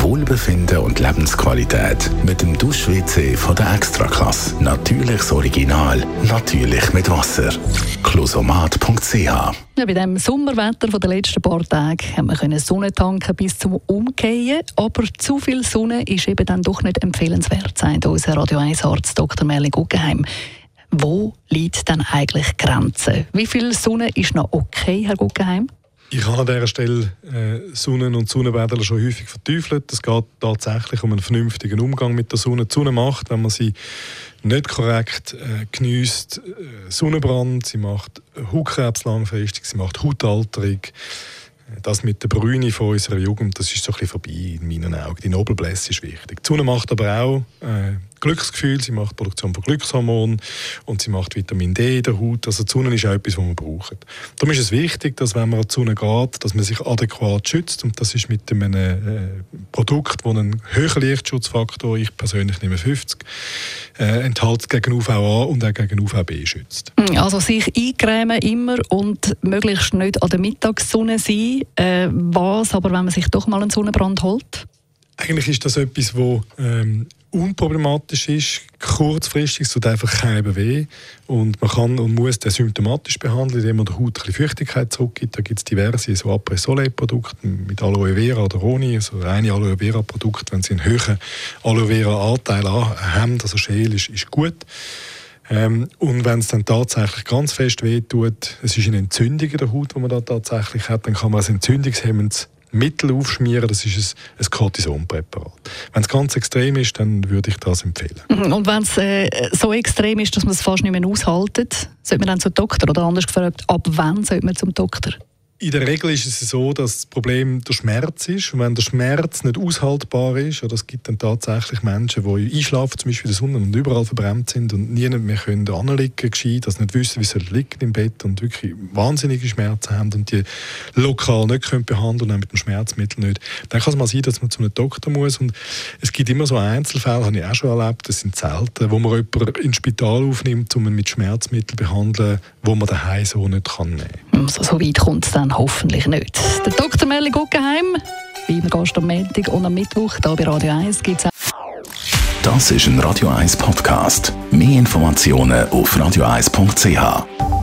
Wohlbefinden und Lebensqualität mit dem Dusch-WC von der Extraklasse. Natürliches Original, natürlich mit Wasser. Closomat.ch ja, bei dem Sommerwetter den letzten paar Tagen haben wir können Sonne tanken bis zum Umkehren, aber zu viel Sonne ist eben dann doch nicht empfehlenswert, sagt unser Radio 1 Arzt Dr. Merlin Guggenheim. Wo liegt denn eigentlich die Grenze? Wie viel Sonne ist noch okay, Herr Guggenheim? Ich habe an dieser Stelle äh, Sonnen- und Sonnenbäder schon häufig verteufelt. Es geht tatsächlich um einen vernünftigen Umgang mit der Sonne. Die Sonne macht, wenn man sie nicht korrekt äh, genießt, äh, Sonnenbrand, sie macht Hautkrebs langfristig, sie macht Hautalterung. Das mit der Brüne von unserer Jugend, das ist so ein bisschen vorbei in meinen Augen. Die Nobelblässe ist wichtig. Die Sonne macht aber auch äh, Glücksgefühl, sie macht Produktion von Glückshormonen und sie macht Vitamin D in der Haut. Also die Sonne ist auch etwas, was wir brauchen. Darum ist es wichtig, dass wenn man an die Sonne geht, dass man sich adäquat schützt und das ist mit einem äh, Produkt, das einen höheren Lichtschutzfaktor, ich persönlich nehme 50, äh, enthält gegen UVA und auch gegen UVB schützt. Also sich eincremen immer und möglichst nicht an der Mittagssonne sein. Äh, was aber, wenn man sich doch mal einen Sonnenbrand holt? Eigentlich ist das etwas, das ähm, unproblematisch ist. Kurzfristig tut einfach keinem weh. Und man kann und muss den symptomatisch behandeln, indem man der Haut ein bisschen Feuchtigkeit zurückgibt. Da gibt es diverse so Après-Soleil-Produkte mit Aloe Vera oder ohne. Also reine Aloe Vera-Produkte, wenn sie einen höheren Aloe Vera-Anteil haben, also Schäl, ist, ist gut. Ähm, und wenn es dann tatsächlich ganz fest wehtut, es ist eine Entzündung in der Haut, die man da tatsächlich hat, dann kann man als entzündungshemmendes Mittel aufschmieren, das ist ein, ein Cortisonpräparat. Wenn es ganz extrem ist, dann würde ich das empfehlen. Mhm. Und wenn es äh, so extrem ist, dass man es fast nicht mehr aushaltet, sollte man dann zum Doktor? Oder anders gefragt, ab wann sollte man zum Doktor? In der Regel ist es so, dass das Problem der Schmerz ist. Und wenn der Schmerz nicht aushaltbar ist, oder es gibt dann tatsächlich Menschen, die einschlafen, zum Beispiel in der Sonne und überall verbrannt sind und nie mehr können anliegen können, dass nicht wissen, wie sie liegen im Bett und wirklich wahnsinnige Schmerzen haben und die lokal nicht können behandeln und mit dem Schmerzmittel nicht, dann kann es mal sein, dass man zu einem Doktor muss. Und es gibt immer so Einzelfälle, habe ich auch schon erlebt, das sind selten, wo man jemanden ins Spital aufnimmt, um ihn mit Schmerzmitteln zu behandeln, wo man daheim so nicht nehmen kann. So weit kommt es dann hoffentlich nicht. Der Dr. Merli Guggenheim, wie immer Gast am Montag und am Mittwoch hier bei Radio 1 gibt es Das ist ein Radio 1 Podcast. Mehr Informationen auf radio1.ch.